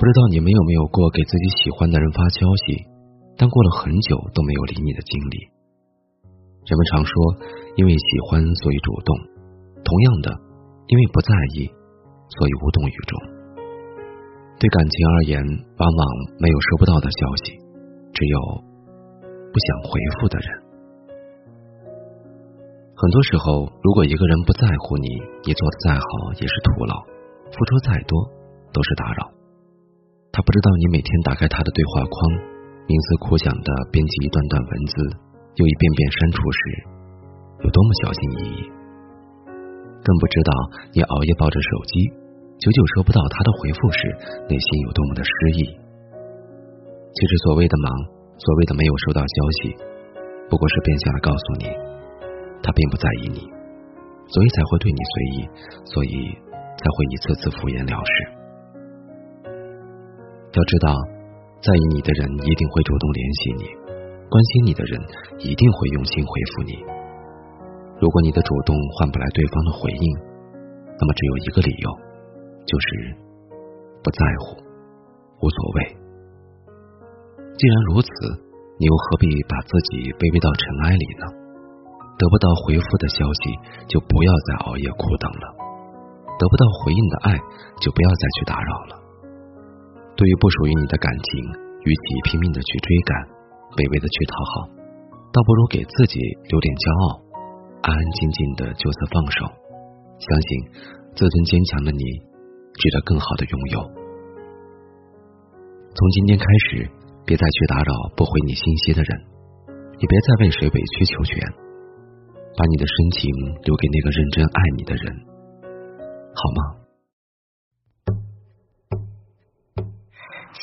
不知道你们有没有过给自己喜欢的人发消息，但过了很久都没有理你的经历？人们常说，因为喜欢所以主动，同样的，因为不在意，所以无动于衷。对感情而言，往往没有收不到的消息，只有不想回复的人。很多时候，如果一个人不在乎你，你做的再好也是徒劳，付出再多都是打扰。他不知道你每天打开他的对话框，冥思苦想的编辑一段段文字，又一遍遍删除时，有多么小心翼翼。更不知道你熬夜抱着手机，久久收不到他的回复时，内心有多么的失意。其实所谓的忙，所谓的没有收到消息，不过是变相的告诉你。他并不在意你，所以才会对你随意，所以才会一次次敷衍了事。要知道，在意你的人一定会主动联系你，关心你的人一定会用心回复你。如果你的主动换不来对方的回应，那么只有一个理由，就是不在乎，无所谓。既然如此，你又何必把自己卑微到尘埃里呢？得不到回复的消息，就不要再熬夜苦等了；得不到回应的爱，就不要再去打扰了。对于不属于你的感情，与其拼命的去追赶，卑微的去讨好，倒不如给自己留点骄傲，安安静静的就此放手。相信自尊坚强的你，值得更好的拥有。从今天开始，别再去打扰不回你信息的人，也别再为谁委曲求全。把你的深情留给那个认真爱你的人，好吗？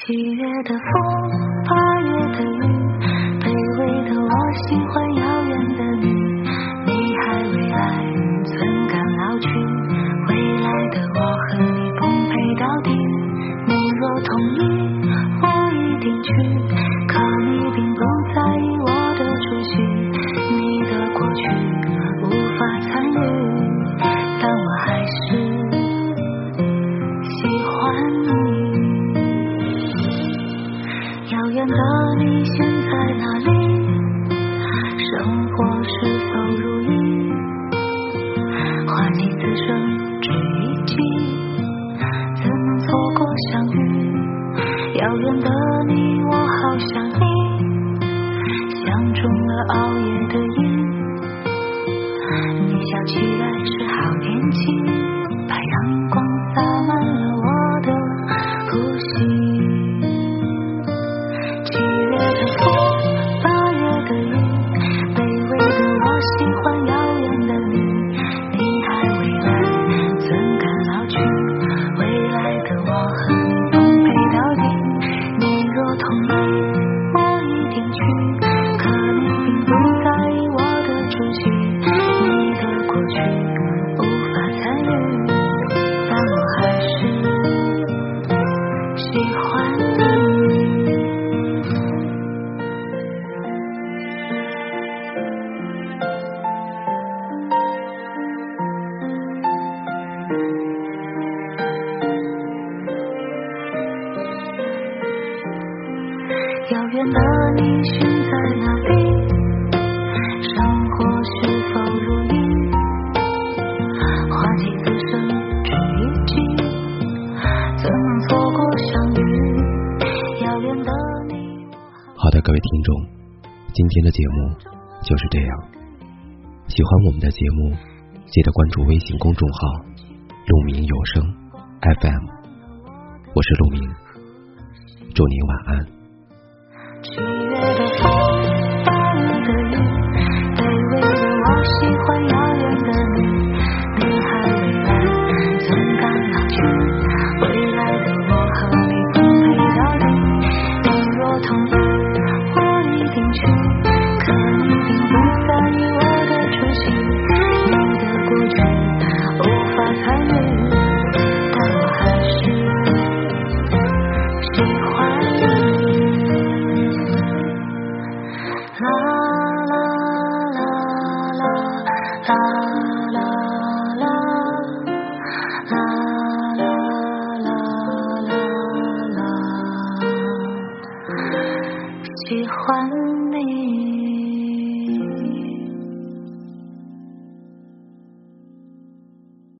七月的风，八月的雨，卑微的我喜欢遥远的你。你还未来，怎敢老去？未来的我和你奉陪到底。遥远的你现在哪里？生活是否如意？花季此生你。好的，各位听众，今天的节目就是这样。喜欢我们的节目，记得关注微信公众号“鹿鸣有声 FM”，我是鹿鸣，祝您晚安。七喜欢。